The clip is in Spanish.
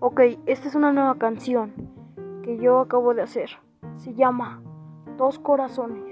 Ok, esta es una nueva canción que yo acabo de hacer. Se llama Dos Corazones.